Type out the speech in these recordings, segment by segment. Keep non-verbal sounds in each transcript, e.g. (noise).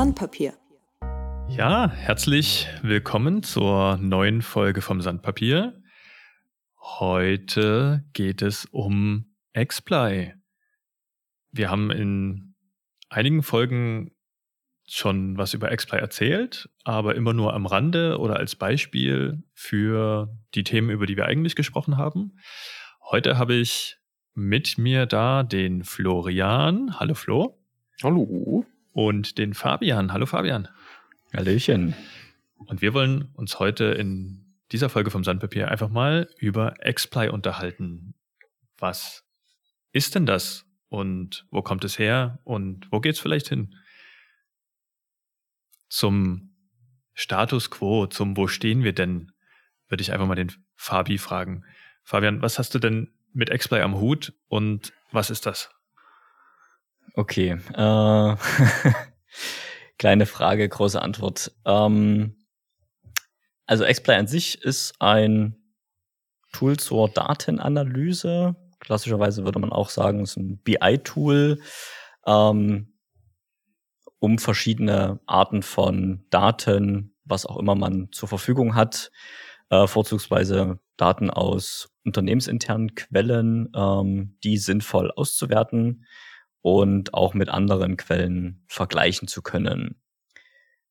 Sandpapier. Ja, herzlich willkommen zur neuen Folge vom Sandpapier. Heute geht es um Xply. Wir haben in einigen Folgen schon was über Xply erzählt, aber immer nur am Rande oder als Beispiel für die Themen, über die wir eigentlich gesprochen haben. Heute habe ich mit mir da den Florian. Hallo Flo. Hallo. Und den Fabian. Hallo Fabian. Hallöchen. Und wir wollen uns heute in dieser Folge vom Sandpapier einfach mal über Xply unterhalten. Was ist denn das? Und wo kommt es her? Und wo geht es vielleicht hin? Zum Status quo, zum Wo stehen wir denn, würde ich einfach mal den Fabi fragen. Fabian, was hast du denn mit Xply am Hut und was ist das? Okay. Äh, (laughs) kleine Frage, große Antwort. Ähm, also Xply an sich ist ein Tool zur Datenanalyse. Klassischerweise würde man auch sagen, es ist ein BI-Tool, ähm, um verschiedene Arten von Daten, was auch immer man zur Verfügung hat, äh, vorzugsweise Daten aus unternehmensinternen Quellen, ähm, die sinnvoll auszuwerten und auch mit anderen Quellen vergleichen zu können.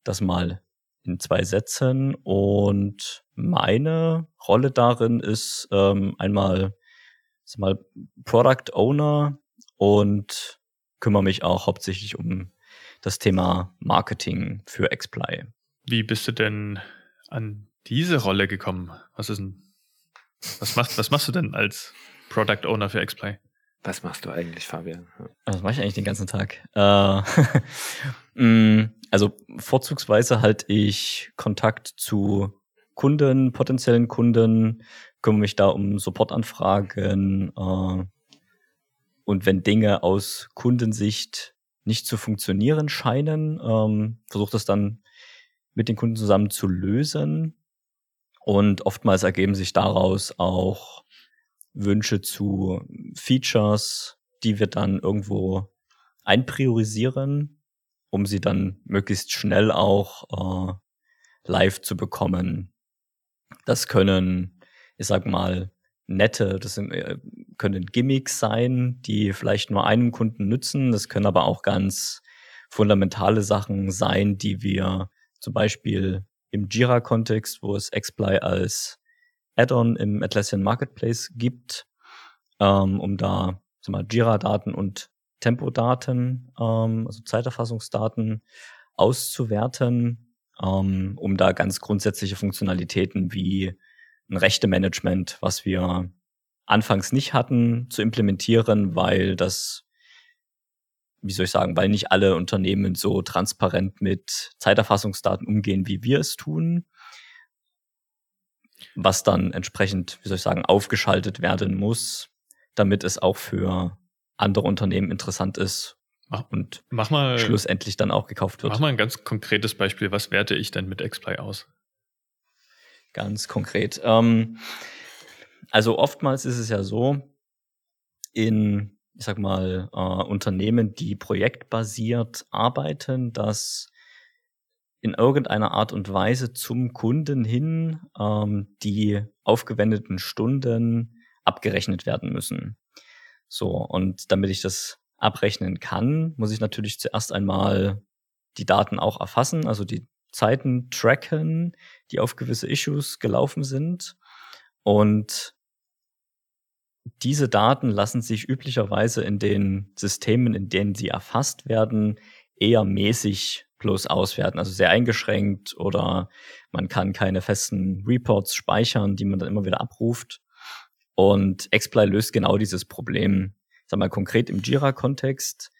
Das mal in zwei Sätzen. Und meine Rolle darin ist ähm, einmal ist mal Product Owner und kümmere mich auch hauptsächlich um das Thema Marketing für Xply. Wie bist du denn an diese Rolle gekommen? Was ist denn, was machst, was machst du denn als Product Owner für Xply? Was machst du eigentlich, Fabian? Was mache ich eigentlich den ganzen Tag? Äh, (laughs) mm, also vorzugsweise halte ich Kontakt zu Kunden, potenziellen Kunden, kümmere mich da um Supportanfragen äh, und wenn Dinge aus Kundensicht nicht zu funktionieren scheinen, ähm, versuche das dann mit den Kunden zusammen zu lösen. Und oftmals ergeben sich daraus auch Wünsche zu Features, die wir dann irgendwo einpriorisieren, um sie dann möglichst schnell auch äh, live zu bekommen. Das können, ich sag mal, nette, das sind, äh, können Gimmicks sein, die vielleicht nur einem Kunden nützen. Das können aber auch ganz fundamentale Sachen sein, die wir zum Beispiel im Jira-Kontext, wo es Xply als Add-on im Atlassian Marketplace gibt, ähm, um da mal, Jira-Daten und Tempodaten, ähm, also Zeiterfassungsdaten auszuwerten, ähm, um da ganz grundsätzliche Funktionalitäten wie ein Rechte-Management, was wir anfangs nicht hatten, zu implementieren, weil das, wie soll ich sagen, weil nicht alle Unternehmen so transparent mit Zeiterfassungsdaten umgehen, wie wir es tun was dann entsprechend, wie soll ich sagen, aufgeschaltet werden muss, damit es auch für andere Unternehmen interessant ist mach, und mach mal, schlussendlich dann auch gekauft wird. Mach mal ein ganz konkretes Beispiel. Was werte ich denn mit Xply aus? Ganz konkret. Ähm, also oftmals ist es ja so, in, ich sag mal, äh, Unternehmen, die projektbasiert arbeiten, dass in irgendeiner Art und Weise zum Kunden hin ähm, die aufgewendeten Stunden abgerechnet werden müssen. So, und damit ich das abrechnen kann, muss ich natürlich zuerst einmal die Daten auch erfassen, also die Zeiten tracken, die auf gewisse Issues gelaufen sind. Und diese Daten lassen sich üblicherweise in den Systemen, in denen sie erfasst werden, eher mäßig bloß auswerten, also sehr eingeschränkt oder man kann keine festen Reports speichern, die man dann immer wieder abruft. Und Xply löst genau dieses Problem. Ich sag mal konkret im Jira-Kontext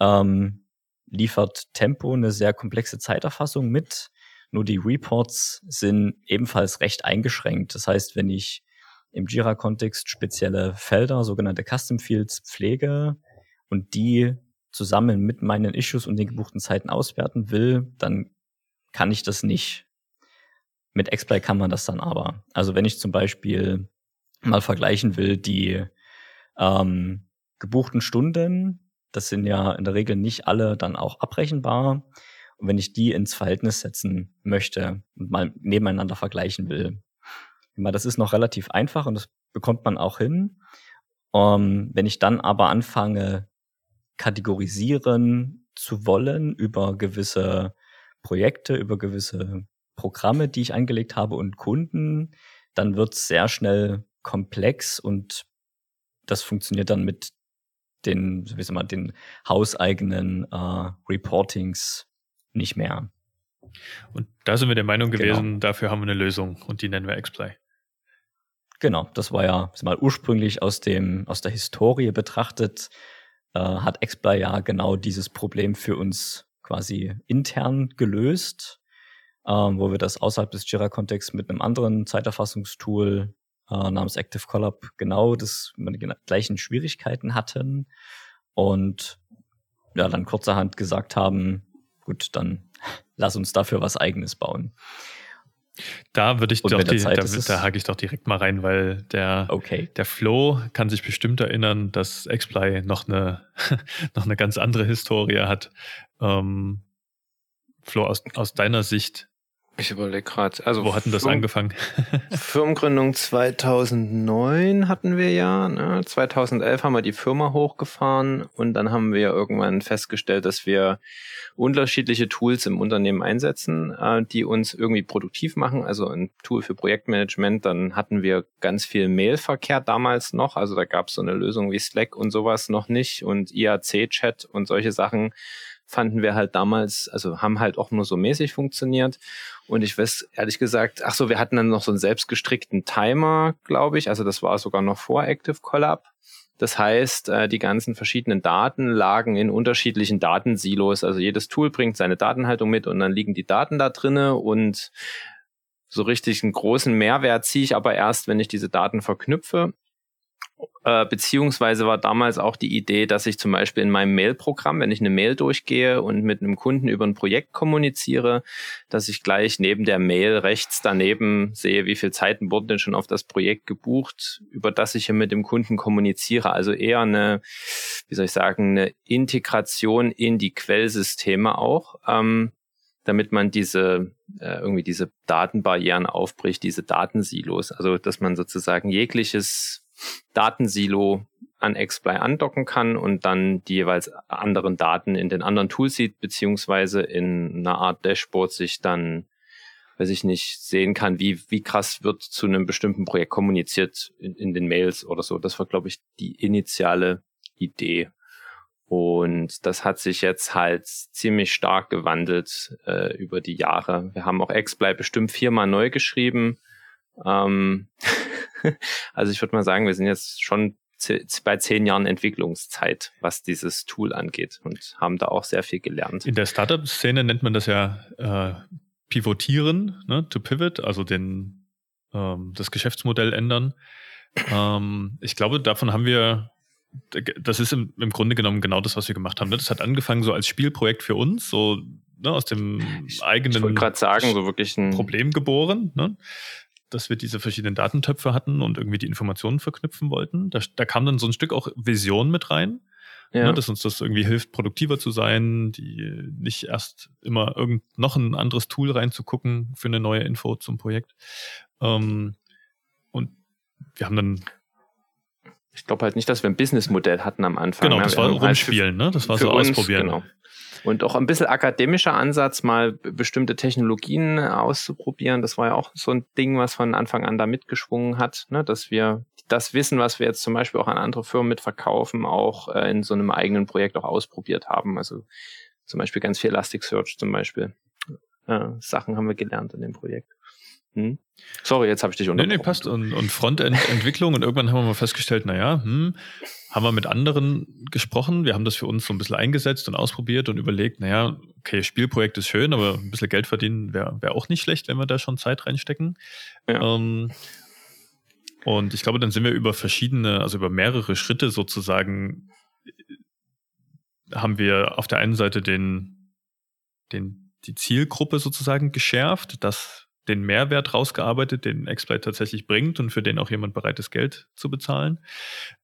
ähm, liefert Tempo eine sehr komplexe Zeiterfassung mit. Nur die Reports sind ebenfalls recht eingeschränkt. Das heißt, wenn ich im Jira-Kontext spezielle Felder, sogenannte Custom Fields pflege und die zusammen mit meinen Issues und den gebuchten Zeiten auswerten will, dann kann ich das nicht. Mit Xply kann man das dann aber. Also wenn ich zum Beispiel mal vergleichen will, die ähm, gebuchten Stunden, das sind ja in der Regel nicht alle dann auch abrechenbar. Und wenn ich die ins Verhältnis setzen möchte und mal nebeneinander vergleichen will, das ist noch relativ einfach und das bekommt man auch hin. Um, ähm, wenn ich dann aber anfange, kategorisieren zu wollen über gewisse Projekte, über gewisse Programme, die ich angelegt habe und Kunden, dann wird es sehr schnell komplex und das funktioniert dann mit den, wie man, den hauseigenen äh, Reportings nicht mehr. Und da sind wir der Meinung genau. gewesen, genau. dafür haben wir eine Lösung und die nennen wir XPlay. Genau, das war ja mal ursprünglich aus dem aus der Historie betrachtet, äh, hat XPlay ja genau dieses Problem für uns quasi intern gelöst, ähm, wo wir das außerhalb des Jira-Kontexts mit einem anderen Zeiterfassungstool äh, namens Active Collab genau das die gleichen Schwierigkeiten hatten und ja dann kurzerhand gesagt haben, gut, dann (laughs) lass uns dafür was eigenes bauen. Da würde ich Und doch die, da, da hake ich doch direkt mal rein, weil der, okay. der Flo kann sich bestimmt erinnern, dass Xply noch eine, (laughs) noch eine ganz andere Historie hat. Ähm, Flo, aus, aus deiner Sicht, ich überlege gerade. Also Wo hatten das angefangen? (laughs) Firmengründung 2009 hatten wir ja. Ne? 2011 haben wir die Firma hochgefahren und dann haben wir irgendwann festgestellt, dass wir unterschiedliche Tools im Unternehmen einsetzen, äh, die uns irgendwie produktiv machen. Also ein Tool für Projektmanagement. Dann hatten wir ganz viel Mailverkehr damals noch. Also da gab es so eine Lösung wie Slack und sowas noch nicht und IAC-Chat und solche Sachen fanden wir halt damals, also haben halt auch nur so mäßig funktioniert. Und ich weiß ehrlich gesagt, ach so, wir hatten dann noch so einen selbstgestrickten Timer, glaube ich. Also das war sogar noch vor Active Collab. Das heißt, äh, die ganzen verschiedenen Daten lagen in unterschiedlichen Datensilos. Also jedes Tool bringt seine Datenhaltung mit und dann liegen die Daten da drinne und so richtig einen großen Mehrwert ziehe ich aber erst, wenn ich diese Daten verknüpfe beziehungsweise war damals auch die Idee, dass ich zum Beispiel in meinem Mail-Programm, wenn ich eine Mail durchgehe und mit einem Kunden über ein Projekt kommuniziere, dass ich gleich neben der Mail rechts daneben sehe, wie viel Zeiten wurden denn schon auf das Projekt gebucht, über das ich hier mit dem Kunden kommuniziere. Also eher eine, wie soll ich sagen, eine Integration in die Quellsysteme auch. Ähm, damit man diese äh, irgendwie diese Datenbarrieren aufbricht, diese Datensilos, also dass man sozusagen jegliches Datensilo an XPlay andocken kann und dann die jeweils anderen Daten in den anderen Tools sieht, beziehungsweise in einer Art Dashboard sich dann, weiß ich nicht, sehen kann, wie, wie krass wird zu einem bestimmten Projekt kommuniziert in, in den Mails oder so. Das war, glaube ich, die initiale Idee. Und das hat sich jetzt halt ziemlich stark gewandelt äh, über die Jahre. Wir haben auch XPlay bestimmt viermal neu geschrieben. Ähm (laughs) also ich würde mal sagen, wir sind jetzt schon bei zehn Jahren Entwicklungszeit, was dieses Tool angeht und haben da auch sehr viel gelernt. In der Startup-Szene nennt man das ja äh, Pivotieren, ne, to pivot, also den, ähm, das Geschäftsmodell ändern. Ähm, ich glaube, davon haben wir, das ist im, im, Grunde genommen genau das, was wir gemacht haben. Ne? Das hat angefangen so als Spielprojekt für uns, so ne, aus dem ich, eigenen ich sagen, so wirklich ein Problem geboren. Ne? Dass wir diese verschiedenen Datentöpfe hatten und irgendwie die Informationen verknüpfen wollten. Da, da kam dann so ein Stück auch Vision mit rein, ja. ne, dass uns das irgendwie hilft, produktiver zu sein, die nicht erst immer irgend noch ein anderes Tool reinzugucken für eine neue Info zum Projekt. Ähm, und wir haben dann ich glaube halt nicht, dass wir ein Businessmodell hatten am Anfang. Genau, ne? das war halt rumspielen, ne? Das war so uns, ausprobieren. Genau. Und auch ein bisschen akademischer Ansatz, mal bestimmte Technologien auszuprobieren. Das war ja auch so ein Ding, was von Anfang an da mitgeschwungen hat, ne? dass wir das Wissen, was wir jetzt zum Beispiel auch an andere Firmen mitverkaufen, auch äh, in so einem eigenen Projekt auch ausprobiert haben. Also zum Beispiel ganz viel Elasticsearch zum Beispiel. Äh, Sachen haben wir gelernt in dem Projekt. Hm? Sorry, jetzt habe ich dich unterbrochen. Nee, nee, passt. Und, und Frontend-Entwicklung. und irgendwann haben wir mal festgestellt, naja, hm, haben wir mit anderen gesprochen. Wir haben das für uns so ein bisschen eingesetzt und ausprobiert und überlegt, naja, okay, Spielprojekt ist schön, aber ein bisschen Geld verdienen wäre wär auch nicht schlecht, wenn wir da schon Zeit reinstecken. Ja. Ähm, und ich glaube, dann sind wir über verschiedene, also über mehrere Schritte sozusagen, haben wir auf der einen Seite den, den, die Zielgruppe sozusagen geschärft, dass den Mehrwert rausgearbeitet, den Exploit tatsächlich bringt und für den auch jemand bereit ist, Geld zu bezahlen.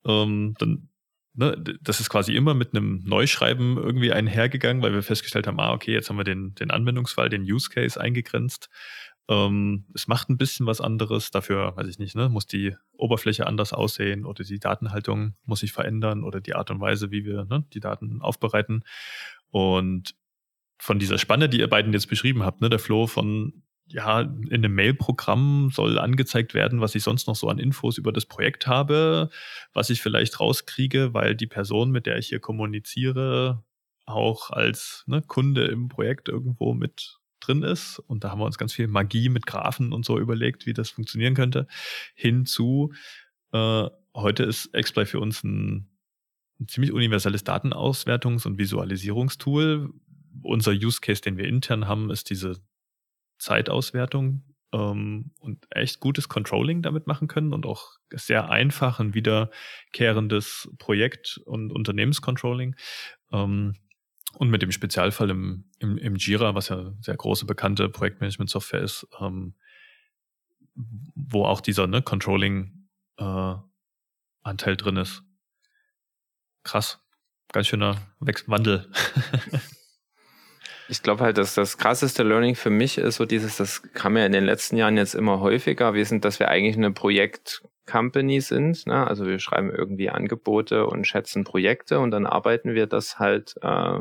Ähm, dann ne, das ist quasi immer mit einem Neuschreiben irgendwie einhergegangen, weil wir festgestellt haben, ah, okay, jetzt haben wir den, den Anwendungsfall, den Use Case eingegrenzt. Ähm, es macht ein bisschen was anderes. Dafür, weiß ich nicht, ne, muss die Oberfläche anders aussehen oder die Datenhaltung muss sich verändern oder die Art und Weise, wie wir ne, die Daten aufbereiten. Und von dieser Spanne, die ihr beiden jetzt beschrieben habt, ne, der Flow von ja, in einem Mail-Programm soll angezeigt werden, was ich sonst noch so an Infos über das Projekt habe, was ich vielleicht rauskriege, weil die Person, mit der ich hier kommuniziere, auch als ne, Kunde im Projekt irgendwo mit drin ist. Und da haben wir uns ganz viel Magie mit Graphen und so überlegt, wie das funktionieren könnte. Hinzu, äh, heute ist XPlay für uns ein, ein ziemlich universelles Datenauswertungs- und Visualisierungstool. Unser Use Case, den wir intern haben, ist diese Zeitauswertung ähm, und echt gutes Controlling damit machen können und auch sehr einfach ein wiederkehrendes Projekt- und Unternehmenscontrolling. Ähm, und mit dem Spezialfall im, im, im Jira, was ja sehr große bekannte Projektmanagement-Software ist, ähm, wo auch dieser ne, Controlling-Anteil äh, drin ist. Krass. Ganz schöner Wandel. (laughs) Ich glaube halt, dass das krasseste Learning für mich ist so dieses, das kam ja in den letzten Jahren jetzt immer häufiger. Wir sind, dass wir eigentlich eine Projekt-Company sind. Ne? Also wir schreiben irgendwie Angebote und schätzen Projekte und dann arbeiten wir das halt äh,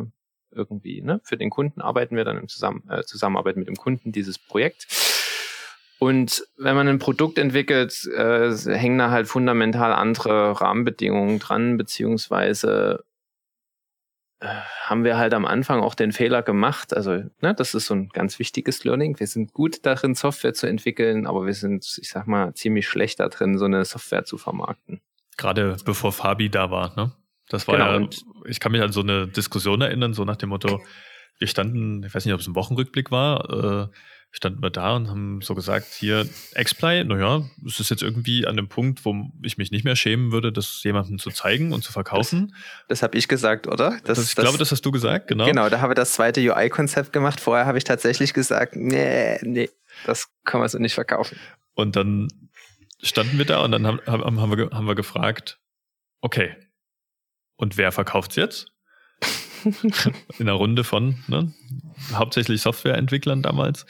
irgendwie, ne? Für den Kunden arbeiten wir dann im Zusammen äh, Zusammenarbeit mit dem Kunden dieses Projekt. Und wenn man ein Produkt entwickelt, äh, hängen da halt fundamental andere Rahmenbedingungen dran, beziehungsweise haben wir halt am Anfang auch den Fehler gemacht. Also, ne, das ist so ein ganz wichtiges Learning. Wir sind gut darin, Software zu entwickeln, aber wir sind, ich sag mal, ziemlich schlecht darin, so eine Software zu vermarkten. Gerade bevor Fabi da war, ne? Das war genau, ja, ich kann mich an so eine Diskussion erinnern, so nach dem Motto, wir standen, ich weiß nicht, ob es ein Wochenrückblick war, äh, standen wir da und haben so gesagt, hier, Xply, naja, es ist jetzt irgendwie an dem Punkt, wo ich mich nicht mehr schämen würde, das jemandem zu zeigen und zu verkaufen. Das, das habe ich gesagt, oder? Das, das, ich glaube, das hast du gesagt, genau. Genau, da habe ich das zweite UI-Konzept gemacht. Vorher habe ich tatsächlich gesagt, nee, nee, das kann man so nicht verkaufen. Und dann standen wir da und dann haben, haben, haben, wir, haben wir gefragt, okay, und wer verkauft es jetzt? (laughs) in einer Runde von ne, hauptsächlich Softwareentwicklern damals,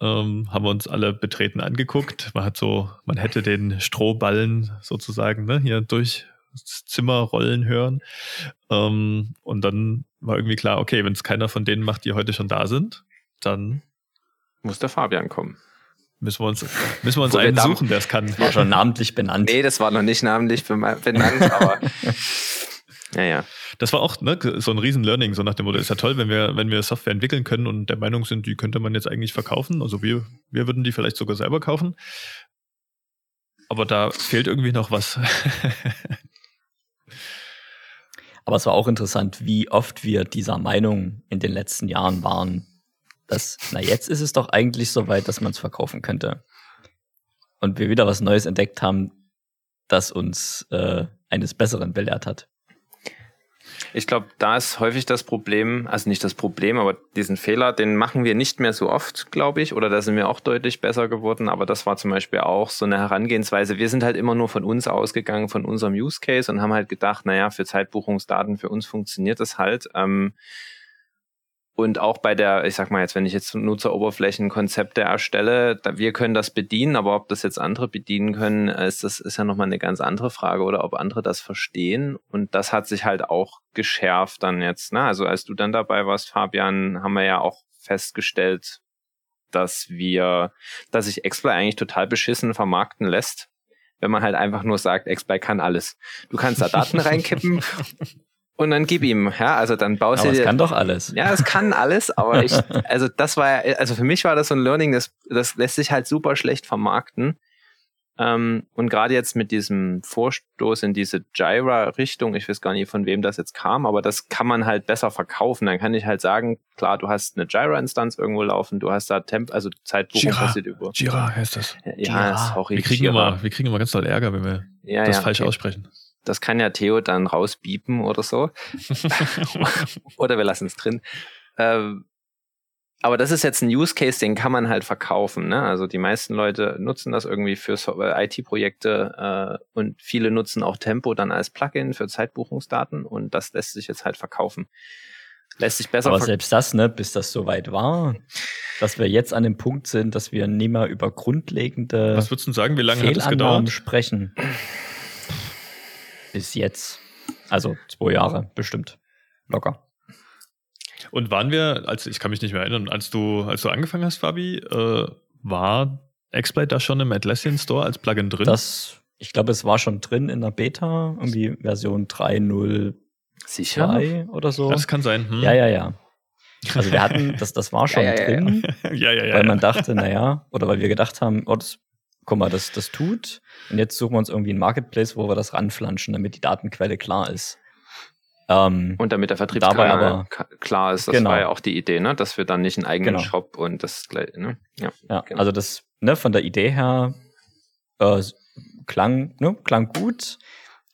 ähm, haben wir uns alle betreten angeguckt. Man hat so, man hätte den Strohballen sozusagen ne, hier durch das Zimmer rollen hören. Ähm, und dann war irgendwie klar, okay, wenn es keiner von denen macht, die heute schon da sind, dann muss der Fabian kommen. Müssen wir uns, müssen wir uns einen suchen, der es kann. Das war schon namentlich benannt. Nee, das war noch nicht namentlich benannt, aber (laughs) Ja, ja. Das war auch ne, so ein Riesen-Learning, so nach dem Motto, ist ja toll, wenn wir, wenn wir Software entwickeln können und der Meinung sind, die könnte man jetzt eigentlich verkaufen. Also wir, wir würden die vielleicht sogar selber kaufen. Aber da fehlt irgendwie noch was. (laughs) Aber es war auch interessant, wie oft wir dieser Meinung in den letzten Jahren waren, dass, na jetzt ist es doch eigentlich so weit, dass man es verkaufen könnte. Und wir wieder was Neues entdeckt haben, das uns äh, eines Besseren belehrt hat. Ich glaube, da ist häufig das Problem, also nicht das Problem, aber diesen Fehler, den machen wir nicht mehr so oft, glaube ich, oder da sind wir auch deutlich besser geworden, aber das war zum Beispiel auch so eine Herangehensweise. Wir sind halt immer nur von uns ausgegangen, von unserem Use Case und haben halt gedacht, naja, für Zeitbuchungsdaten, für uns funktioniert das halt. Ähm, und auch bei der, ich sag mal jetzt, wenn ich jetzt Nutzeroberflächenkonzepte erstelle, da, wir können das bedienen, aber ob das jetzt andere bedienen können, ist das ist ja nochmal eine ganz andere Frage oder ob andere das verstehen. Und das hat sich halt auch geschärft dann jetzt. Ne? Also als du dann dabei warst, Fabian, haben wir ja auch festgestellt, dass wir, dass sich Xplay eigentlich total beschissen vermarkten lässt wenn man halt einfach nur sagt, XPlay kann alles. Du kannst da Daten (laughs) reinkippen und dann gib ihm, ja, also dann baust aber du. Es kann doch alles. Ja, es kann alles, aber (laughs) ich, also das war, also für mich war das so ein Learning, das, das lässt sich halt super schlecht vermarkten. Ähm, und gerade jetzt mit diesem Vorstoß in diese Jira-Richtung, ich weiß gar nicht, von wem das jetzt kam, aber das kann man halt besser verkaufen. Dann kann ich halt sagen, klar, du hast eine Jira-Instanz irgendwo laufen, du hast da Temp, also Zeitbuchung Jira, passiert über. Jira heißt das. Ja, Jira. sorry. Wir kriegen, immer, wir kriegen immer ganz doll Ärger, wenn wir ja, das ja, falsch okay. aussprechen. Das kann ja Theo dann rausbiepen oder so. (laughs) oder wir lassen es drin. Ähm, aber das ist jetzt ein Use Case, den kann man halt verkaufen. Ne? Also die meisten Leute nutzen das irgendwie für äh, IT-Projekte äh, und viele nutzen auch Tempo dann als Plugin für Zeitbuchungsdaten und das lässt sich jetzt halt verkaufen. Lässt sich besser. Aber selbst das, ne, bis das soweit war, dass wir jetzt an dem Punkt sind, dass wir nie mehr über grundlegende Was würdest du sagen, wie lange hat das gedauert? sprechen. Bis jetzt. Also zwei Jahre, bestimmt. Locker. Und waren wir, als ich kann mich nicht mehr erinnern, als du, als du angefangen hast, Fabi, äh, war Exploit da schon im Atlassian Store als Plugin drin? Das, ich glaube, es war schon drin in der Beta, irgendwie Version 3.0 Sicher? oder so. Das kann sein. Hm. Ja, ja, ja. Also wir hatten, (laughs) das, das war schon ja, ja, drin, (laughs) ja, ja, ja, weil man dachte, naja, oder weil wir gedacht haben, oh, das, guck mal, das, das tut. Und jetzt suchen wir uns irgendwie einen Marketplace, wo wir das ranflanschen, damit die Datenquelle klar ist. Ähm, und damit der Vertriebskanal klar ist, das genau. war ja auch die Idee, ne? dass wir dann nicht einen eigenen genau. Shop und das gleich, ne? Ja, ja genau. also das, ne, von der Idee her äh, klang, ne, klang gut.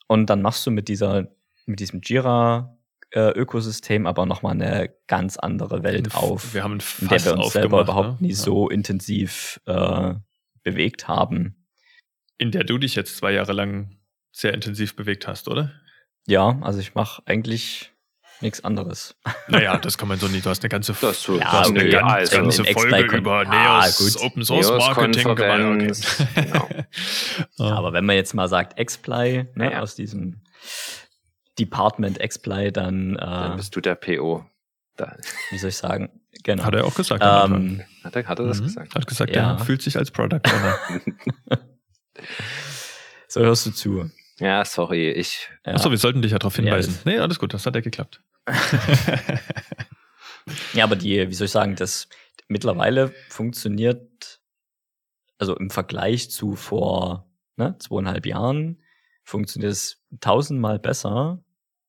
Und dann machst du mit dieser, mit diesem Jira äh, Ökosystem aber nochmal eine ganz andere Welt auf, wir haben in der wir uns selber überhaupt ne? nie ja. so intensiv äh, bewegt haben. In der du dich jetzt zwei Jahre lang sehr intensiv bewegt hast, oder? Ja, also ich mache eigentlich nichts anderes. (laughs) Naja, das kann man so nicht. Du hast eine ganze, das du, ja, hast eine ganz, ganze Folge über Neos ah, Open Source Neos Marketing gemacht. Okay. Genau. (laughs) ja, aber wenn man jetzt mal sagt Xply, ne, ja. aus diesem Department Xply, dann, äh, dann bist du der PO. Da. Wie soll ich sagen? Genau. Hat er auch gesagt. Ähm, hat, er, hat er das mhm. gesagt? Hat gesagt, ja. er fühlt sich als Product Owner. (laughs) so hörst du zu. Ja, sorry, ich. Ja. Achso, wir sollten dich ja darauf hinweisen. Ja, nee, alles gut, das hat ja geklappt. (laughs) ja, aber die, wie soll ich sagen, das mittlerweile funktioniert, also im Vergleich zu vor ne, zweieinhalb Jahren, funktioniert es tausendmal besser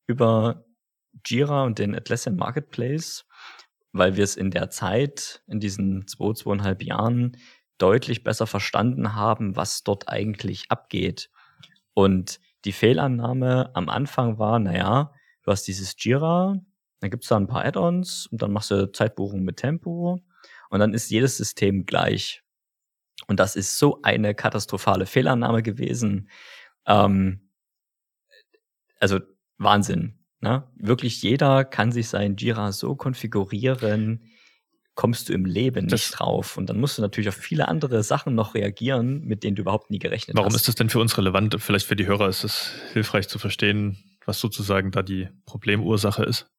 über Jira und den Atlassian Marketplace, weil wir es in der Zeit, in diesen zwei, zweieinhalb Jahren, deutlich besser verstanden haben, was dort eigentlich abgeht. Und die Fehlannahme am Anfang war, naja, du hast dieses Jira, dann gibt's da ein paar Add-ons und dann machst du Zeitbuchung mit Tempo und dann ist jedes System gleich. Und das ist so eine katastrophale Fehlannahme gewesen. Ähm, also Wahnsinn. Ne? Wirklich jeder kann sich sein Jira so konfigurieren, kommst du im Leben das nicht drauf. Und dann musst du natürlich auf viele andere Sachen noch reagieren, mit denen du überhaupt nie gerechnet Warum hast. Warum ist das denn für uns relevant? Vielleicht für die Hörer ist es hilfreich zu verstehen, was sozusagen da die Problemursache ist.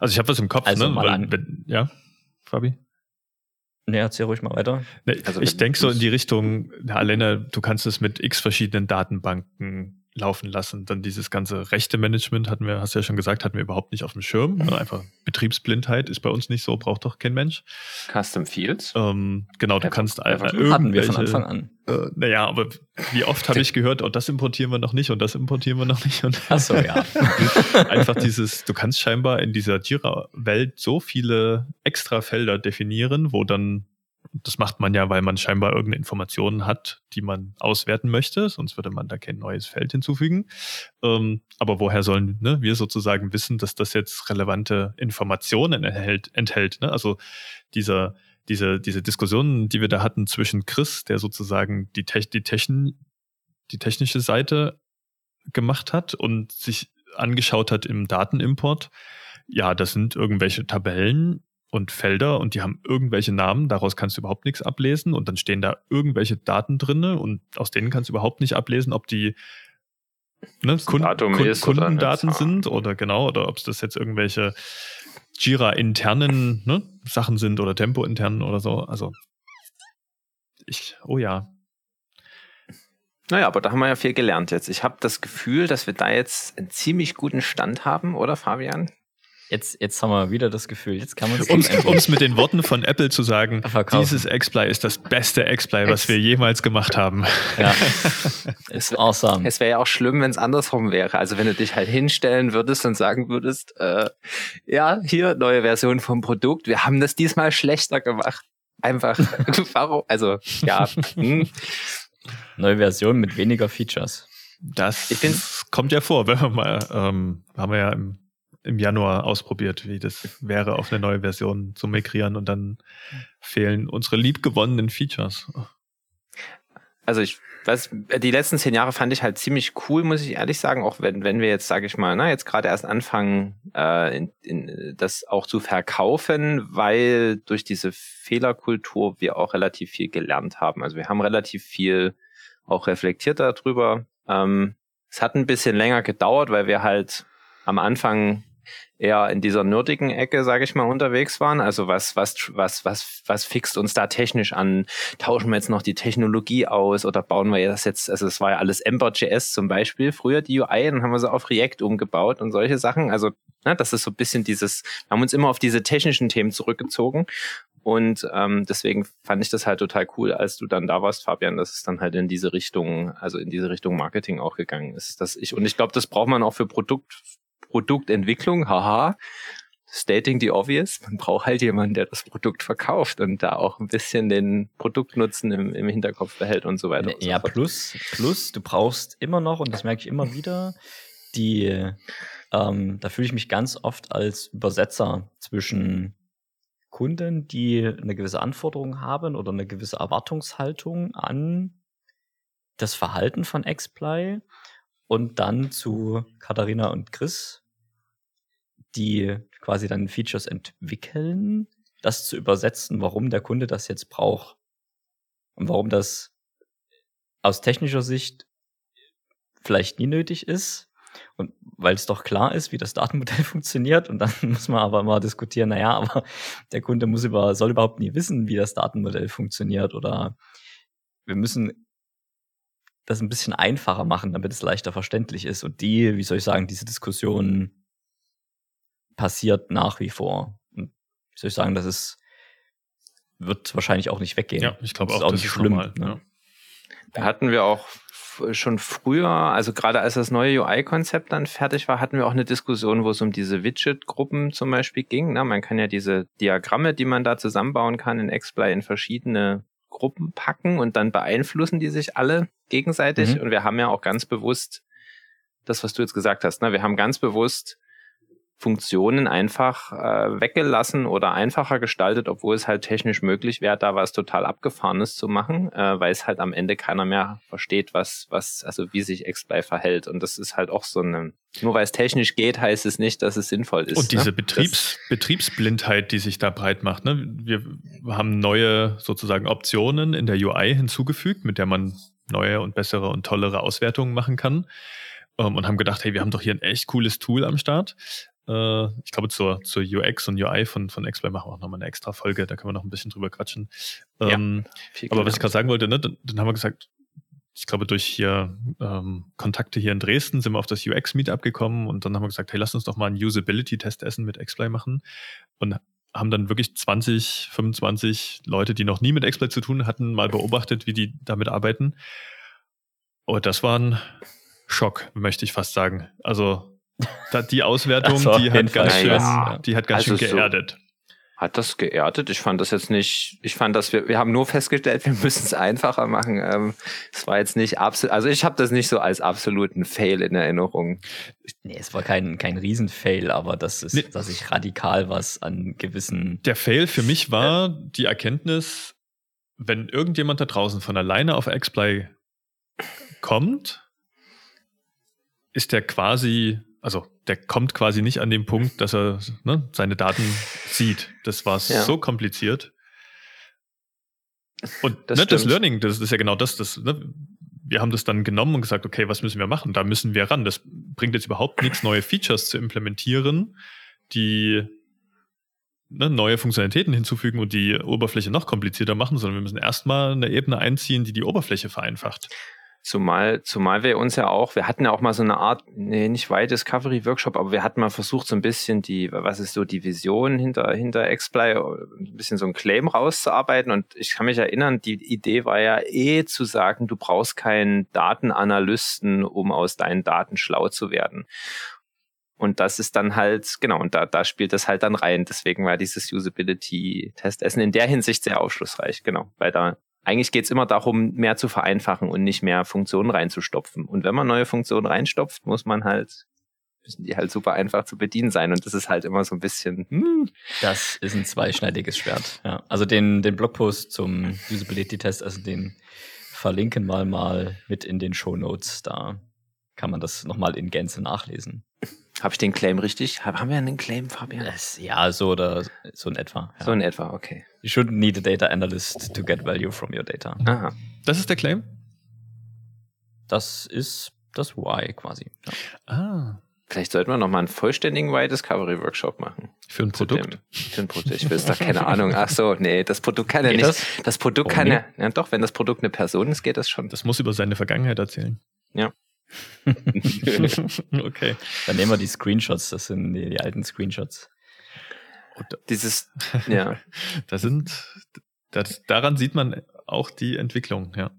Also ich habe was im Kopf, also ne? Weil, wenn, ja, Fabi? Ne, erzähl ruhig mal weiter. Nee, also ich denke so in die Richtung, na, Alena, du kannst es mit x verschiedenen Datenbanken laufen lassen. Dann dieses ganze rechte Management hatten wir, hast du ja schon gesagt, hatten wir überhaupt nicht auf dem Schirm. Also einfach Betriebsblindheit ist bei uns nicht so, braucht doch kein Mensch. Custom Fields? Ähm, genau, du kannst einfach Hatten wir von Anfang an. Äh, naja, aber wie oft habe ich gehört, oh, das importieren wir noch nicht und das importieren wir noch nicht. Und Ach so, ja. (laughs) einfach dieses, du kannst scheinbar in dieser Jira-Welt so viele extra Felder definieren, wo dann das macht man ja, weil man scheinbar irgendeine Informationen hat, die man auswerten möchte, sonst würde man da kein neues Feld hinzufügen. Ähm, aber woher sollen ne, wir sozusagen wissen, dass das jetzt relevante Informationen enthält? enthält ne? Also dieser, diese, diese Diskussionen, die wir da hatten zwischen Chris, der sozusagen die, Te die, Techn die technische Seite gemacht hat und sich angeschaut hat im Datenimport, ja, das sind irgendwelche Tabellen, und Felder und die haben irgendwelche Namen, daraus kannst du überhaupt nichts ablesen und dann stehen da irgendwelche Daten drinne und aus denen kannst du überhaupt nicht ablesen, ob die ne, Kund, Kund, Kundendaten oder sind oder genau, oder ob es das jetzt irgendwelche Jira-internen ne, Sachen sind oder Tempo-internen oder so. Also ich, oh ja. Naja, aber da haben wir ja viel gelernt jetzt. Ich habe das Gefühl, dass wir da jetzt einen ziemlich guten Stand haben, oder Fabian? Jetzt, jetzt haben wir wieder das Gefühl, jetzt kann man es. Um es mit den Worten von Apple zu sagen, verkaufen. dieses X-Play ist das beste X-Play, was wir jemals gemacht haben. Ja. (laughs) ist awesome. Es wäre ja auch schlimm, wenn es andersrum wäre. Also wenn du dich halt hinstellen würdest und sagen würdest, äh, ja, hier, neue Version vom Produkt, wir haben das diesmal schlechter gemacht. Einfach, (laughs) warum? Also, ja. Hm. Neue Version mit weniger Features. Das ich kommt ja vor, wenn wir mal, ähm, haben wir ja im im Januar ausprobiert, wie das wäre, auf eine neue Version zu migrieren und dann fehlen unsere liebgewonnenen Features. Also ich weiß, die letzten zehn Jahre fand ich halt ziemlich cool, muss ich ehrlich sagen, auch wenn, wenn wir jetzt, sage ich mal, na, jetzt gerade erst anfangen, äh, in, in, das auch zu verkaufen, weil durch diese Fehlerkultur wir auch relativ viel gelernt haben. Also wir haben relativ viel auch reflektiert darüber. Ähm, es hat ein bisschen länger gedauert, weil wir halt am Anfang eher in dieser nerdigen Ecke, sage ich mal, unterwegs waren. Also was, was, was, was, was fixt uns da technisch an? Tauschen wir jetzt noch die Technologie aus oder bauen wir das jetzt, also es war ja alles Ember.js zum Beispiel, früher die UI, dann haben wir sie auf React umgebaut und solche Sachen. Also, ne, das ist so ein bisschen dieses, wir haben uns immer auf diese technischen Themen zurückgezogen. Und ähm, deswegen fand ich das halt total cool, als du dann da warst, Fabian, dass es dann halt in diese Richtung, also in diese Richtung Marketing auch gegangen ist. Dass ich, und ich glaube, das braucht man auch für Produkt, Produktentwicklung, haha, stating the obvious. Man braucht halt jemanden, der das Produkt verkauft und da auch ein bisschen den Produktnutzen im, im Hinterkopf behält und so weiter. Und ja, so plus, plus, du brauchst immer noch, und das merke ich immer wieder, die, ähm, da fühle ich mich ganz oft als Übersetzer zwischen Kunden, die eine gewisse Anforderung haben oder eine gewisse Erwartungshaltung an das Verhalten von Xply und dann zu Katharina und Chris, die quasi dann Features entwickeln, das zu übersetzen, warum der Kunde das jetzt braucht. Und warum das aus technischer Sicht vielleicht nie nötig ist. Und weil es doch klar ist, wie das Datenmodell (laughs) funktioniert. Und dann (laughs) muss man aber mal diskutieren, naja, aber der Kunde muss über, soll überhaupt nie wissen, wie das Datenmodell funktioniert. Oder wir müssen das ein bisschen einfacher machen, damit es leichter verständlich ist. Und die, wie soll ich sagen, diese Diskussion passiert nach wie vor. Und wie soll ich sagen, das ist, wird wahrscheinlich auch nicht weggehen. Ja, ich glaube auch, auch, das ist schlimm. Normal, ne? Da hatten wir auch schon früher, also gerade als das neue UI-Konzept dann fertig war, hatten wir auch eine Diskussion, wo es um diese Widget-Gruppen zum Beispiel ging. Na, man kann ja diese Diagramme, die man da zusammenbauen kann in XPlay in verschiedene Gruppen packen und dann beeinflussen die sich alle gegenseitig. Mhm. Und wir haben ja auch ganz bewusst das, was du jetzt gesagt hast, ne? wir haben ganz bewusst Funktionen einfach äh, weggelassen oder einfacher gestaltet, obwohl es halt technisch möglich wäre, da was total Abgefahrenes zu machen, äh, weil es halt am Ende keiner mehr versteht, was, was, also wie sich XPlay verhält. Und das ist halt auch so eine, nur weil es technisch geht, heißt es nicht, dass es sinnvoll ist. Und diese ne? Betriebs, Betriebsblindheit, die sich da breit macht. Ne? Wir haben neue sozusagen Optionen in der UI hinzugefügt, mit der man neue und bessere und tollere Auswertungen machen kann. Um, ähm, und haben gedacht, hey, wir haben doch hier ein echt cooles Tool am Start. Äh, ich glaube, zur, zur UX und UI von, von X-Play machen wir auch nochmal eine extra Folge, da können wir noch ein bisschen drüber quatschen. Ähm, ja, aber was ich gerade sagen wollte, ne, dann, dann haben wir gesagt, ich glaube, durch hier ähm, Kontakte hier in Dresden sind wir auf das UX-Meetup gekommen und dann haben wir gesagt, hey, lass uns doch mal einen Usability-Test essen mit Xplay machen und haben dann wirklich 20, 25 Leute, die noch nie mit Xplay zu tun hatten, mal beobachtet, wie die damit arbeiten. Und das war ein Schock, möchte ich fast sagen. Also die Auswertung, so, die, hat ganz schön, ja. die hat ganz also schön geerdet. So hat das geerdet? Ich fand das jetzt nicht, ich fand das, wir, wir haben nur festgestellt, wir müssen es einfacher machen. Ähm, es war jetzt nicht absolut, also ich habe das nicht so als absoluten Fail in Erinnerung. Nee, es war kein, kein Riesenfail, aber das ist, nee. dass ich radikal was an gewissen. Der Fail für mich war äh, die Erkenntnis, wenn irgendjemand da draußen von alleine auf Xplay kommt, ist der quasi also der kommt quasi nicht an den Punkt, dass er ne, seine Daten sieht. Das war ja. so kompliziert. (laughs) Und das, ne, das Learning, das, ist ja genau das, das ne, wir haben das dann genommen und gesagt, okay, was müssen wir machen? Da müssen wir ran. Das bringt jetzt überhaupt nichts, neue Features zu implementieren, die ne, neue Funktionalitäten hinzufügen und die Oberfläche noch komplizierter machen, sondern wir müssen erstmal eine Ebene einziehen, die die Oberfläche vereinfacht. Zumal, zumal wir uns ja auch, wir hatten ja auch mal so eine Art, nee, nicht weit Discovery Workshop, aber wir hatten mal versucht, so ein bisschen die, was ist so die Vision hinter, hinter Xplay, ein bisschen so ein Claim rauszuarbeiten. Und ich kann mich erinnern, die Idee war ja eh zu sagen, du brauchst keinen Datenanalysten, um aus deinen Daten schlau zu werden. Und das ist dann halt, genau, und da, da spielt das halt dann rein. Deswegen war dieses Usability-Testessen in der Hinsicht sehr aufschlussreich, genau, weil da eigentlich geht es immer darum, mehr zu vereinfachen und nicht mehr Funktionen reinzustopfen. Und wenn man neue Funktionen reinstopft, muss man halt müssen die halt super einfach zu bedienen sein. Und das ist halt immer so ein bisschen. Hm. Das ist ein zweischneidiges Schwert. Ja. Also den, den Blogpost zum Usability-Test, also den verlinken wir mal mit in den Show Notes. Da kann man das nochmal in Gänze nachlesen. Habe ich den Claim richtig? Haben wir einen Claim, Fabian? Das, ja, so oder so in etwa. Ja. So in etwa, okay. You shouldn't need a data analyst to get value from your data. Aha. Das ist der Claim? Das ist das Why quasi. Ja. Ah. Vielleicht sollten wir noch mal einen vollständigen Why Discovery Workshop machen. Für ein Produkt? Dem, für ein Produkt. Ich will es doch keine (laughs) Ahnung. Ach so, nee, das Produkt kann ja nicht. Das, das Produkt Warum kann ja, ja, doch, wenn das Produkt eine Person ist, geht das schon. Das muss über seine Vergangenheit erzählen. Ja. (laughs) okay. Dann nehmen wir die Screenshots, das sind die, die alten Screenshots. Dieses, ja. (laughs) da sind, das, daran sieht man auch die Entwicklung, ja.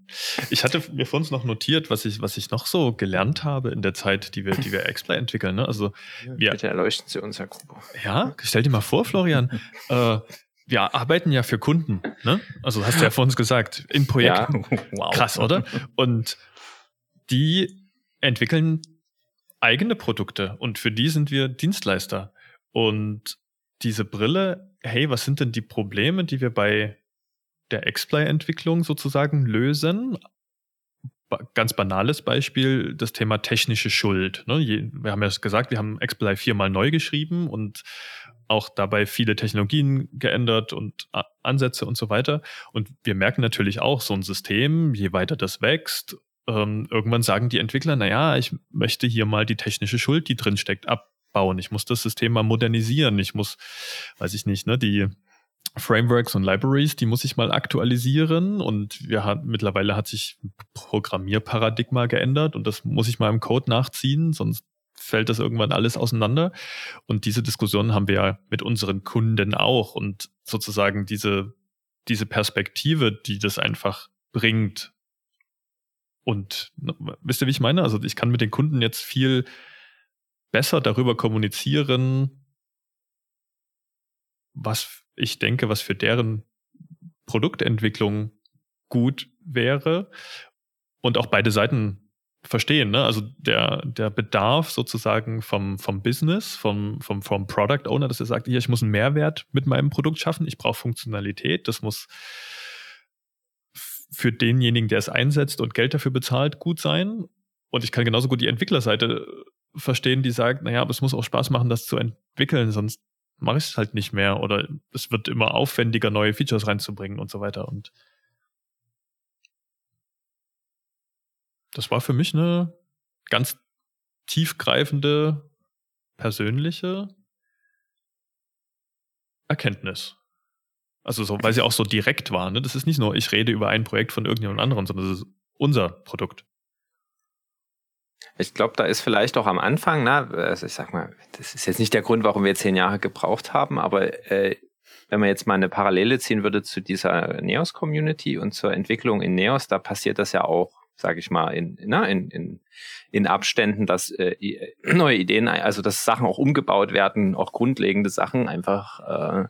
Ich hatte mir vor uns noch notiert, was ich, was ich noch so gelernt habe in der Zeit, die wir, die wir Exploit entwickeln. Ne? Also, wir, Bitte erleuchten Sie uns, Herr Gruber. Ja, stell dir mal vor, Florian, (laughs) äh, wir arbeiten ja für Kunden, ne? Also hast du ja vor uns gesagt, in Projekten. Ja. Wow. Krass, oder? Und die entwickeln eigene Produkte und für die sind wir Dienstleister. Und diese Brille, hey, was sind denn die Probleme, die wir bei der X-Play-Entwicklung sozusagen lösen? Ganz banales Beispiel, das Thema technische Schuld. Ne? Wir haben ja gesagt, wir haben X-Play viermal neu geschrieben und auch dabei viele Technologien geändert und Ansätze und so weiter. Und wir merken natürlich auch, so ein System, je weiter das wächst, ähm, irgendwann sagen die Entwickler, naja, ich möchte hier mal die technische Schuld, die drin steckt, abbauen. Ich muss das System mal modernisieren. Ich muss, weiß ich nicht, ne, die Frameworks und Libraries, die muss ich mal aktualisieren und wir haben, mittlerweile hat sich Programmierparadigma geändert und das muss ich mal im Code nachziehen, sonst fällt das irgendwann alles auseinander. Und diese Diskussion haben wir ja mit unseren Kunden auch und sozusagen diese, diese Perspektive, die das einfach bringt, und wisst ihr, wie ich meine? Also ich kann mit den Kunden jetzt viel besser darüber kommunizieren, was ich denke, was für deren Produktentwicklung gut wäre und auch beide Seiten verstehen. Ne? Also der, der Bedarf sozusagen vom, vom Business, vom, vom, vom Product Owner, dass er sagt, hier, ich muss einen Mehrwert mit meinem Produkt schaffen, ich brauche Funktionalität, das muss für denjenigen, der es einsetzt und Geld dafür bezahlt, gut sein. Und ich kann genauso gut die Entwicklerseite verstehen, die sagt, naja, aber es muss auch Spaß machen, das zu entwickeln, sonst mache ich es halt nicht mehr oder es wird immer aufwendiger, neue Features reinzubringen und so weiter. Und das war für mich eine ganz tiefgreifende, persönliche Erkenntnis. Also so, weil sie auch so direkt war. Ne? Das ist nicht nur, ich rede über ein Projekt von irgendjemand anderem, sondern das ist unser Produkt. Ich glaube, da ist vielleicht auch am Anfang, na, also ich sag mal, das ist jetzt nicht der Grund, warum wir zehn Jahre gebraucht haben, aber äh, wenn man jetzt mal eine Parallele ziehen würde zu dieser Neos-Community und zur Entwicklung in Neos, da passiert das ja auch, sage ich mal, in, na, in, in, in Abständen, dass äh, neue Ideen, also dass Sachen auch umgebaut werden, auch grundlegende Sachen einfach äh,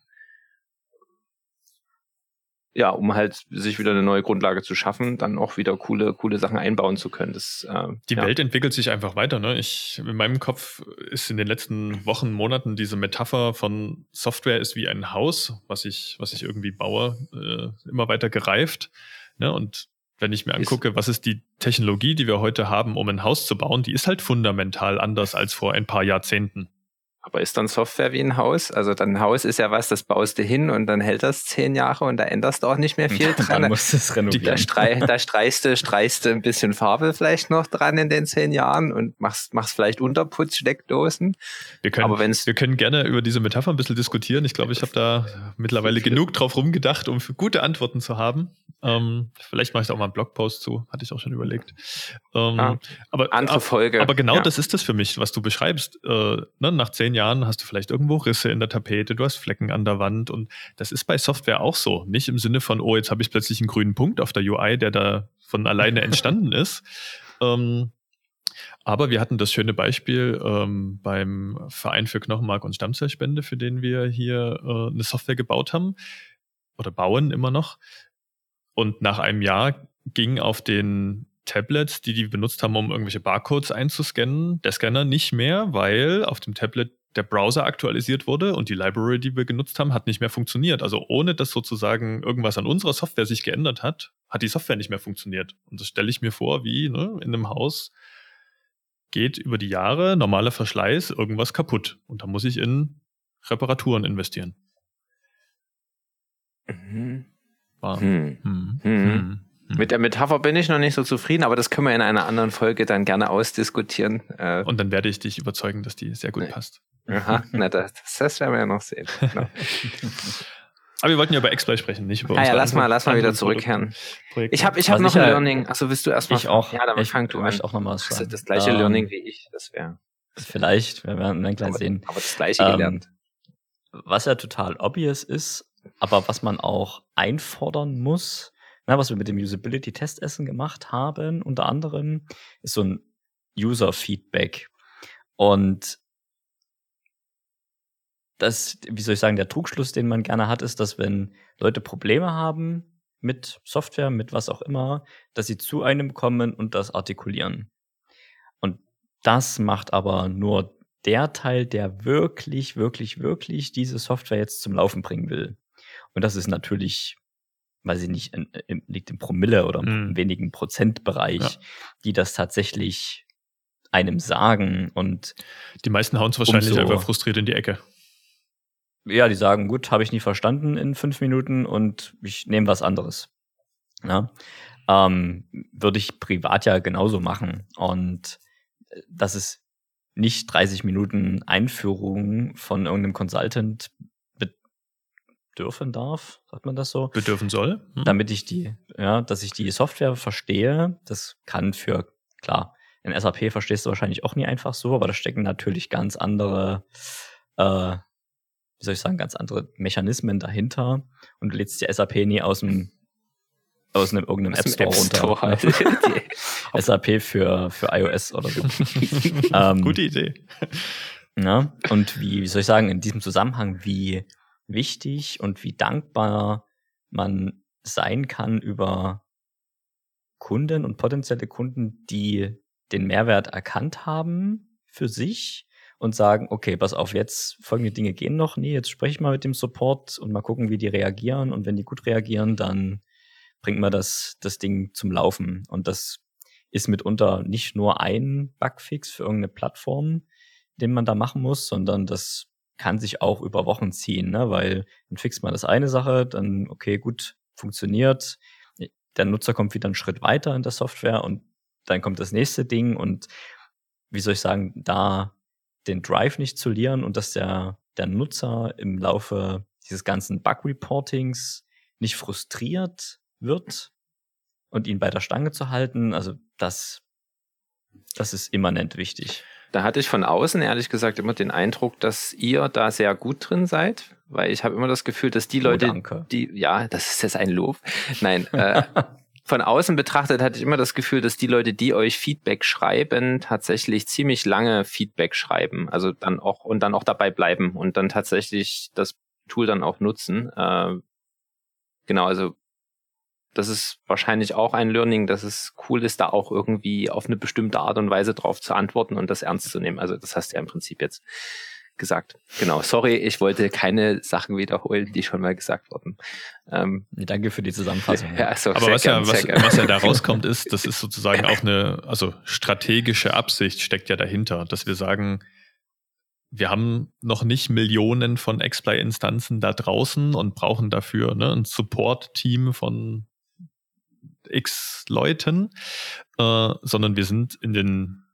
ja, um halt sich wieder eine neue Grundlage zu schaffen, dann auch wieder coole, coole Sachen einbauen zu können. Das, äh, Die ja. Welt entwickelt sich einfach weiter. Ne? Ich, in meinem Kopf ist in den letzten Wochen, Monaten diese Metapher von Software ist wie ein Haus, was ich, was ich irgendwie baue, äh, immer weiter gereift. Ne? Und wenn ich mir angucke, was ist die Technologie, die wir heute haben, um ein Haus zu bauen, die ist halt fundamental anders als vor ein paar Jahrzehnten. Aber ist dann Software wie ein Haus? Also dann ein Haus ist ja was, das baust du hin und dann hält das zehn Jahre und da änderst du auch nicht mehr (laughs) viel dran. Dann musst du es renovieren. Da, strei (laughs) da streichst du, streichst du ein bisschen Farbe vielleicht noch dran in den zehn Jahren und machst, machst vielleicht Unterputz, Steckdosen. Wir können, Aber wenn's wir können gerne über diese Metapher ein bisschen diskutieren. Ich glaube, ich habe da mittlerweile genug drauf rumgedacht, um gute Antworten zu haben. Ähm, vielleicht mache ich da auch mal einen Blogpost zu, hatte ich auch schon überlegt. Ähm, ah, aber, andere Folge. Aber genau ja. das ist das für mich, was du beschreibst. Äh, ne, nach zehn Jahren hast du vielleicht irgendwo Risse in der Tapete, du hast Flecken an der Wand und das ist bei Software auch so. Nicht im Sinne von, oh, jetzt habe ich plötzlich einen grünen Punkt auf der UI, der da von alleine (laughs) entstanden ist. Ähm, aber wir hatten das schöne Beispiel ähm, beim Verein für Knochenmark und Stammzellspende, für den wir hier äh, eine Software gebaut haben oder bauen immer noch. Und nach einem Jahr ging auf den Tablets, die die benutzt haben, um irgendwelche Barcodes einzuscannen, der Scanner nicht mehr, weil auf dem Tablet der Browser aktualisiert wurde und die Library, die wir genutzt haben, hat nicht mehr funktioniert. Also ohne dass sozusagen irgendwas an unserer Software sich geändert hat, hat die Software nicht mehr funktioniert. Und das stelle ich mir vor, wie ne, in einem Haus geht über die Jahre normaler Verschleiß irgendwas kaputt. Und da muss ich in Reparaturen investieren. Mhm. Hm. Hm. Hm. hm. Mit der Metapher bin ich noch nicht so zufrieden, aber das können wir in einer anderen Folge dann gerne ausdiskutieren. Äh, Und dann werde ich dich überzeugen, dass die sehr gut nee. passt. Aha, na, das, das werden wir ja noch sehen. Genau. (laughs) Aber wir wollten ja über X-Play sprechen, nicht über ah, ja, lass mal, lass mal wieder zurückkehren. Ich habe ich hab noch ein Learning. Achso, willst du erstmal? Ich auch. Ja, dann ich fang du an. auch noch mal was sagen. Das gleiche um, Learning wie ich, das wäre. Vielleicht, wir werden dann gleich aber, sehen. Aber das gleiche um, gelernt. Was ja total obvious ist, aber was man auch einfordern muss, na, was wir mit dem Usability-Testessen gemacht haben, unter anderem, ist so ein User-Feedback. Und das, wie soll ich sagen, der Trugschluss, den man gerne hat, ist, dass wenn Leute Probleme haben mit Software, mit was auch immer, dass sie zu einem kommen und das artikulieren. Und das macht aber nur der Teil, der wirklich, wirklich, wirklich diese Software jetzt zum Laufen bringen will. Und das ist natürlich weiß ich nicht, in, in, liegt im Promille oder im mhm. wenigen Prozentbereich, ja. die das tatsächlich einem sagen und die meisten hauen es wahrscheinlich umso, einfach frustriert in die Ecke. Ja, die sagen, gut, habe ich nie verstanden in fünf Minuten und ich nehme was anderes. Ja? Ähm, würde ich privat ja genauso machen. Und äh, das ist nicht 30 Minuten Einführung von irgendeinem Consultant dürfen darf, sagt man das so? Bedürfen soll. Hm. Damit ich die, ja, dass ich die Software verstehe. Das kann für, klar, in SAP verstehst du wahrscheinlich auch nie einfach so, aber da stecken natürlich ganz andere, äh, wie soll ich sagen, ganz andere Mechanismen dahinter und du lädst die SAP nie aus dem aus einem irgendeinem App Store, App Store runter. Halt. (laughs) SAP (laughs) für, für iOS oder so. (laughs) ähm, Gute Idee. Ja, und wie, wie soll ich sagen, in diesem Zusammenhang, wie wichtig und wie dankbar man sein kann über Kunden und potenzielle Kunden, die den Mehrwert erkannt haben für sich und sagen, okay, pass auf, jetzt folgende Dinge gehen noch. Nee, jetzt spreche ich mal mit dem Support und mal gucken, wie die reagieren. Und wenn die gut reagieren, dann bringt man das, das Ding zum Laufen. Und das ist mitunter nicht nur ein Bugfix für irgendeine Plattform, den man da machen muss, sondern das kann sich auch über Wochen ziehen, ne? weil dann fixt man das eine Sache, dann, okay, gut, funktioniert. Der Nutzer kommt wieder einen Schritt weiter in der Software und dann kommt das nächste Ding und wie soll ich sagen, da den Drive nicht zu lieren und dass der, der Nutzer im Laufe dieses ganzen Bug-Reportings nicht frustriert wird und ihn bei der Stange zu halten, also das, das ist immanent wichtig. Da hatte ich von außen ehrlich gesagt immer den Eindruck, dass ihr da sehr gut drin seid, weil ich habe immer das Gefühl, dass die Leute, oh, die, ja, das ist jetzt ein Lob. Nein, äh, (laughs) von außen betrachtet hatte ich immer das Gefühl, dass die Leute, die euch Feedback schreiben, tatsächlich ziemlich lange Feedback schreiben, also dann auch und dann auch dabei bleiben und dann tatsächlich das Tool dann auch nutzen. Äh, genau, also das ist wahrscheinlich auch ein Learning, dass es cool ist, da auch irgendwie auf eine bestimmte Art und Weise drauf zu antworten und das ernst zu nehmen. Also das hast du ja im Prinzip jetzt gesagt. Genau, sorry, ich wollte keine Sachen wiederholen, die schon mal gesagt wurden. Ähm, Danke für die Zusammenfassung. Ja, (laughs) also Aber was, gern, ja, was, was ja da rauskommt, ist, das ist (laughs) sozusagen auch eine, also strategische Absicht steckt ja dahinter, dass wir sagen, wir haben noch nicht Millionen von X-Play-Instanzen da draußen und brauchen dafür ne, ein Support-Team von x Leuten, äh, sondern wir sind in den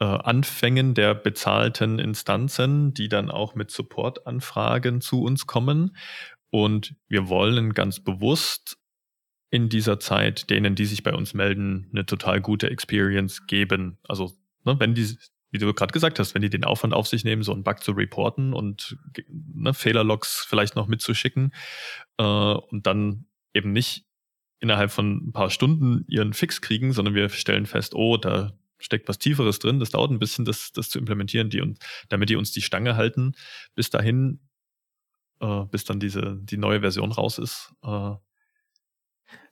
äh, Anfängen der bezahlten Instanzen, die dann auch mit Support-Anfragen zu uns kommen. Und wir wollen ganz bewusst in dieser Zeit denen, die sich bei uns melden, eine total gute Experience geben. Also, ne, wenn die, wie du gerade gesagt hast, wenn die den Aufwand auf sich nehmen, so einen Bug zu reporten und ne, Fehlerlogs vielleicht noch mitzuschicken äh, und dann eben nicht innerhalb von ein paar Stunden ihren Fix kriegen, sondern wir stellen fest, oh, da steckt was Tieferes drin, das dauert ein bisschen, das, das zu implementieren, die und damit die uns die Stange halten, bis dahin, äh, bis dann diese die neue Version raus ist. Äh,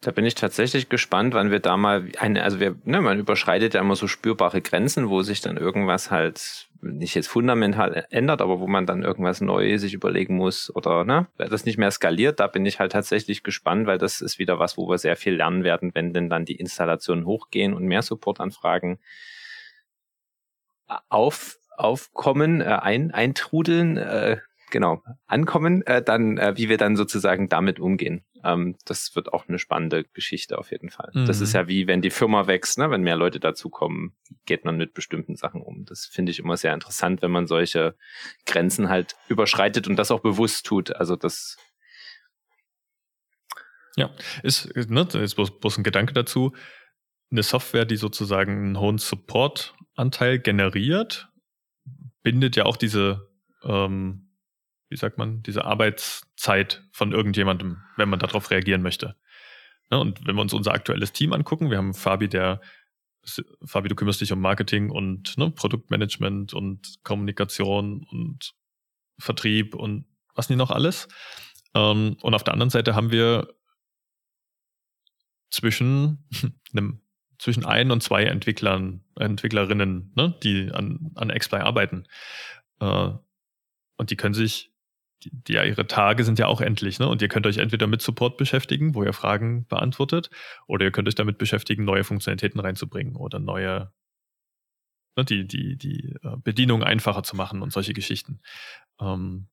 Da bin ich tatsächlich gespannt, wann wir da mal eine, also wir, ne, man überschreitet ja immer so spürbare Grenzen, wo sich dann irgendwas halt nicht jetzt fundamental ändert, aber wo man dann irgendwas neu sich überlegen muss oder ne, das nicht mehr skaliert, da bin ich halt tatsächlich gespannt, weil das ist wieder was, wo wir sehr viel lernen werden, wenn denn dann die Installationen hochgehen und mehr Supportanfragen auf, aufkommen, äh, ein, eintrudeln, äh, genau, ankommen, äh, dann, äh, wie wir dann sozusagen damit umgehen. Ähm, das wird auch eine spannende Geschichte auf jeden Fall. Mhm. Das ist mhm. ja wie, wenn die Firma wächst, ne? wenn mehr Leute dazukommen, geht man mit bestimmten Sachen um. Das finde ich immer sehr interessant, wenn man solche Grenzen halt überschreitet und das auch bewusst tut. Also das ja, ist, ne, ist bloß, bloß ein Gedanke dazu. Eine Software, die sozusagen einen hohen Support-Anteil generiert, bindet ja auch diese ähm, wie sagt man, diese Arbeitszeit von irgendjemandem, wenn man darauf reagieren möchte. Ne, und wenn wir uns unser aktuelles Team angucken, wir haben Fabi, der Fabi, du kümmerst dich um Marketing und ne, Produktmanagement und Kommunikation und Vertrieb und was nicht noch alles. Ähm, und auf der anderen Seite haben wir zwischen (laughs) einem zwischen ein und zwei Entwicklern, Entwicklerinnen, ne, die an, an XPlay arbeiten. Äh, und die können sich die, ja, ihre Tage sind ja auch endlich, ne? Und ihr könnt euch entweder mit Support beschäftigen, wo ihr Fragen beantwortet, oder ihr könnt euch damit beschäftigen, neue Funktionalitäten reinzubringen oder neue, ne, die, die, die äh, Bedienung einfacher zu machen und solche Geschichten. Ähm,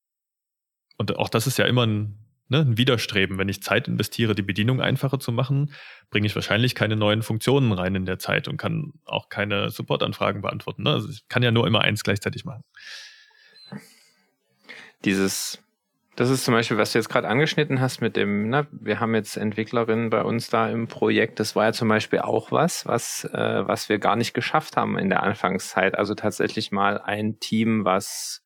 und auch das ist ja immer ein, ne, ein Widerstreben. Wenn ich Zeit investiere, die Bedienung einfacher zu machen, bringe ich wahrscheinlich keine neuen Funktionen rein in der Zeit und kann auch keine Supportanfragen beantworten. Ne? Also ich kann ja nur immer eins gleichzeitig machen dieses, das ist zum Beispiel, was du jetzt gerade angeschnitten hast mit dem, ne, wir haben jetzt Entwicklerinnen bei uns da im Projekt, das war ja zum Beispiel auch was, was, äh, was wir gar nicht geschafft haben in der Anfangszeit. Also tatsächlich mal ein Team, was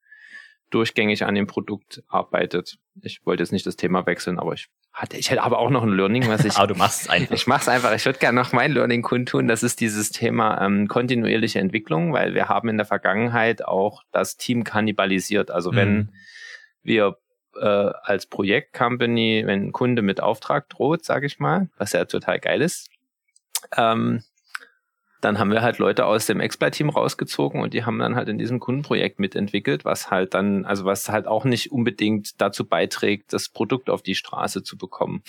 durchgängig an dem Produkt arbeitet. Ich wollte jetzt nicht das Thema wechseln, aber ich hatte, ich hätte aber auch noch ein Learning, was (laughs) ich. aber du machst es einfach. Ich mach's einfach. Ich würde gerne noch mein Learning kundtun. Das ist dieses Thema ähm, kontinuierliche Entwicklung, weil wir haben in der Vergangenheit auch das Team kannibalisiert. Also mhm. wenn wir äh, als Projektcompany, wenn ein Kunde mit Auftrag droht, sage ich mal, was ja total geil ist, ähm, dann haben wir halt Leute aus dem Exploit-Team rausgezogen und die haben dann halt in diesem Kundenprojekt mitentwickelt, was halt dann, also was halt auch nicht unbedingt dazu beiträgt, das Produkt auf die Straße zu bekommen.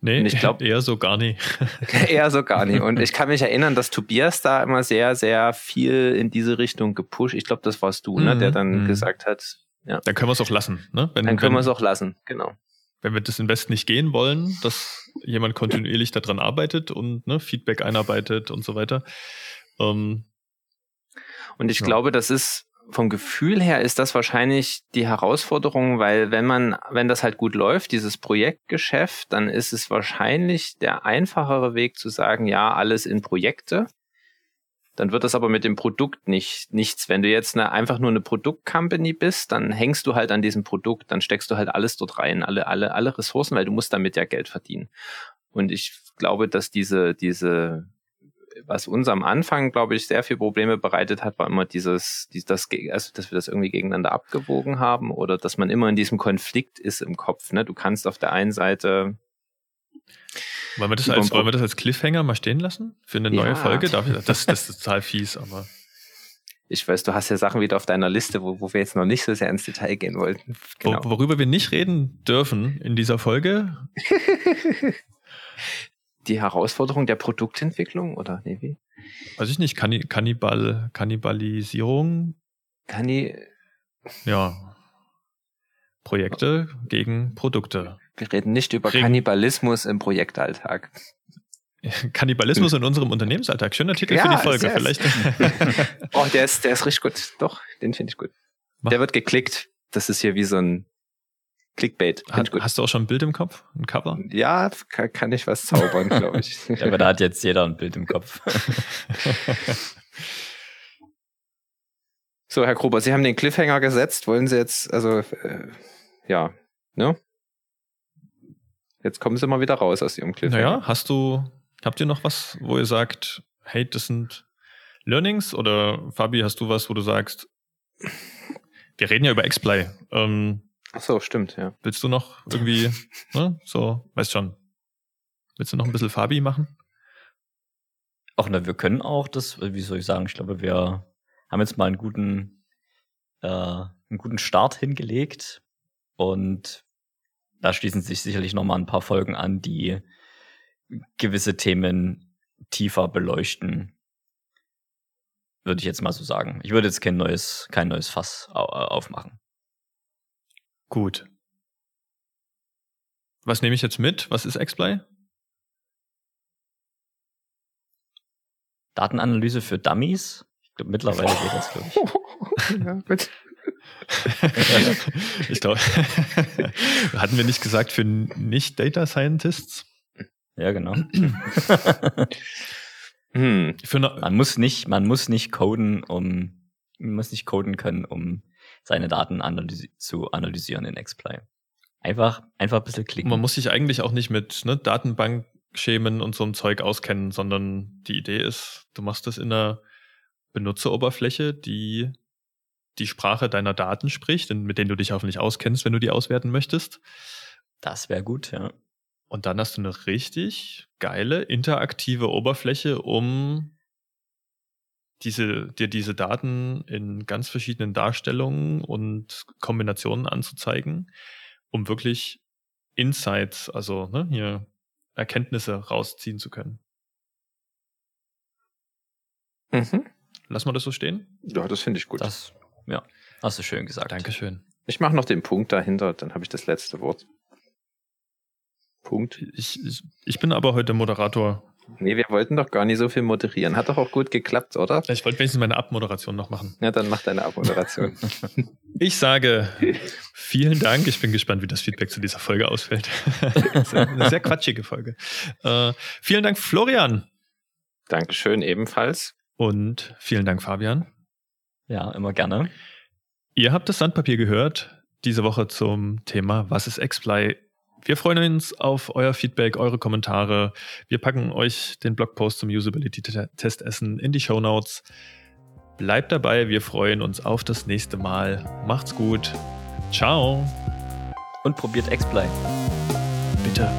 Nee, ich glaube (laughs) eher so gar nicht. (laughs) eher so gar nicht. Und ich kann mich erinnern, dass Tobias da immer sehr, sehr viel in diese Richtung gepusht. Ich glaube, das warst du, mhm, ne, der dann mhm. gesagt hat, ja. Dann können wir es auch lassen. Ne? Wenn, Dann können wir es auch lassen, genau. Wenn wir das Invest nicht gehen wollen, dass jemand kontinuierlich daran arbeitet und ne, Feedback einarbeitet und so weiter. Ähm, und ich ja. glaube, das ist vom Gefühl her ist das wahrscheinlich die Herausforderung, weil wenn man, wenn das halt gut läuft, dieses Projektgeschäft, dann ist es wahrscheinlich der einfachere Weg zu sagen, ja, alles in Projekte dann wird das aber mit dem Produkt nicht nichts. Wenn du jetzt eine, einfach nur eine Produktcompany bist, dann hängst du halt an diesem Produkt, dann steckst du halt alles dort rein, alle, alle, alle Ressourcen, weil du musst damit ja Geld verdienen. Und ich glaube, dass diese, diese, was uns am Anfang, glaube ich, sehr viel Probleme bereitet hat, war immer dieses, dieses das, also, dass wir das irgendwie gegeneinander abgewogen haben oder dass man immer in diesem Konflikt ist im Kopf. Ne? Du kannst auf der einen Seite wollen wir, das als, wollen wir das als Cliffhanger mal stehen lassen? Für eine neue ja. Folge? Darf ich, das, das ist total fies, aber. Ich weiß, du hast ja Sachen wieder auf deiner Liste, wo, wo wir jetzt noch nicht so sehr ins Detail gehen wollten. Genau. Wo, worüber wir nicht reden dürfen in dieser Folge? (laughs) Die Herausforderung der Produktentwicklung oder nee, wie? Weiß ich nicht. Kanni Kannibal Kannibalisierung? Kanni. Ja. Projekte gegen Produkte. Wir reden nicht über Kriegen. Kannibalismus im Projektalltag. (laughs) Kannibalismus in unserem Unternehmensalltag. Schöner Titel ja, für die Folge. Vielleicht. (laughs) oh, der ist, der ist richtig gut. Doch, den finde ich gut. Mach. Der wird geklickt. Das ist hier wie so ein Clickbait. Hat, hast du auch schon ein Bild im Kopf? Ein Cover? Ja, kann, kann ich was zaubern, (laughs) glaube ich. ja, aber da hat jetzt jeder ein Bild im Kopf. so, Herr Gruber, Sie haben den Cliffhanger gesetzt. Wollen Sie jetzt, also, äh, ja, ne? Jetzt kommen sie mal wieder raus aus ihrem Cliffhanger. Naja, hast du, habt ihr noch was, wo ihr sagt, hey, das sind Learnings? Oder Fabi, hast du was, wo du sagst, wir reden ja über Xplay. Ähm, Ach so, stimmt, ja. Willst du noch irgendwie, (laughs) ne, so, weißt schon, Willst du noch ein bisschen Fabi machen? Ach, na, wir können auch das, wie soll ich sagen, ich glaube, wir haben jetzt mal einen guten, äh, einen guten Start hingelegt und da schließen sich sicherlich noch mal ein paar Folgen an, die gewisse Themen tiefer beleuchten. Würde ich jetzt mal so sagen. Ich würde jetzt kein neues, kein neues Fass aufmachen. Gut. Was nehme ich jetzt mit? Was ist XPlay? Datenanalyse für Dummies. Ich glaube, mittlerweile geht das, glaube ich. (laughs) ja, bitte. (laughs) ich glaube, (laughs) hatten wir nicht gesagt für nicht Data Scientists? Ja, genau. (clears throat) hm. man muss nicht, man muss nicht coden, um, man muss nicht coden können, um seine Daten analysi zu analysieren in XPlay. Einfach, einfach ein bisschen klicken. Man muss sich eigentlich auch nicht mit ne, Datenbankschemen und so einem Zeug auskennen, sondern die Idee ist, du machst das in einer Benutzeroberfläche, die die Sprache deiner Daten spricht, mit denen du dich hoffentlich auskennst, wenn du die auswerten möchtest. Das wäre gut, ja. Und dann hast du eine richtig geile, interaktive Oberfläche, um diese, dir diese Daten in ganz verschiedenen Darstellungen und Kombinationen anzuzeigen, um wirklich Insights, also ne, hier Erkenntnisse rausziehen zu können. Mhm. Lass mal das so stehen? Ja, das finde ich gut. Das ja, hast du schön gesagt. Dankeschön. Ich mache noch den Punkt dahinter, dann habe ich das letzte Wort. Punkt. Ich, ich, ich bin aber heute Moderator. Nee, wir wollten doch gar nicht so viel moderieren. Hat doch auch gut geklappt, oder? Ich wollte wenigstens meine Abmoderation noch machen. Ja, dann mach deine Abmoderation. (laughs) (laughs) ich sage vielen Dank. Ich bin gespannt, wie das Feedback zu dieser Folge ausfällt. (laughs) eine sehr quatschige Folge. Äh, vielen Dank, Florian. Dankeschön, ebenfalls. Und vielen Dank, Fabian. Ja, immer gerne. Ihr habt das Sandpapier gehört, diese Woche zum Thema Was ist Xply? Wir freuen uns auf euer Feedback, eure Kommentare. Wir packen euch den Blogpost zum Usability-Testessen in die Show Notes. Bleibt dabei, wir freuen uns auf das nächste Mal. Macht's gut. Ciao. Und probiert Xply. Bitte.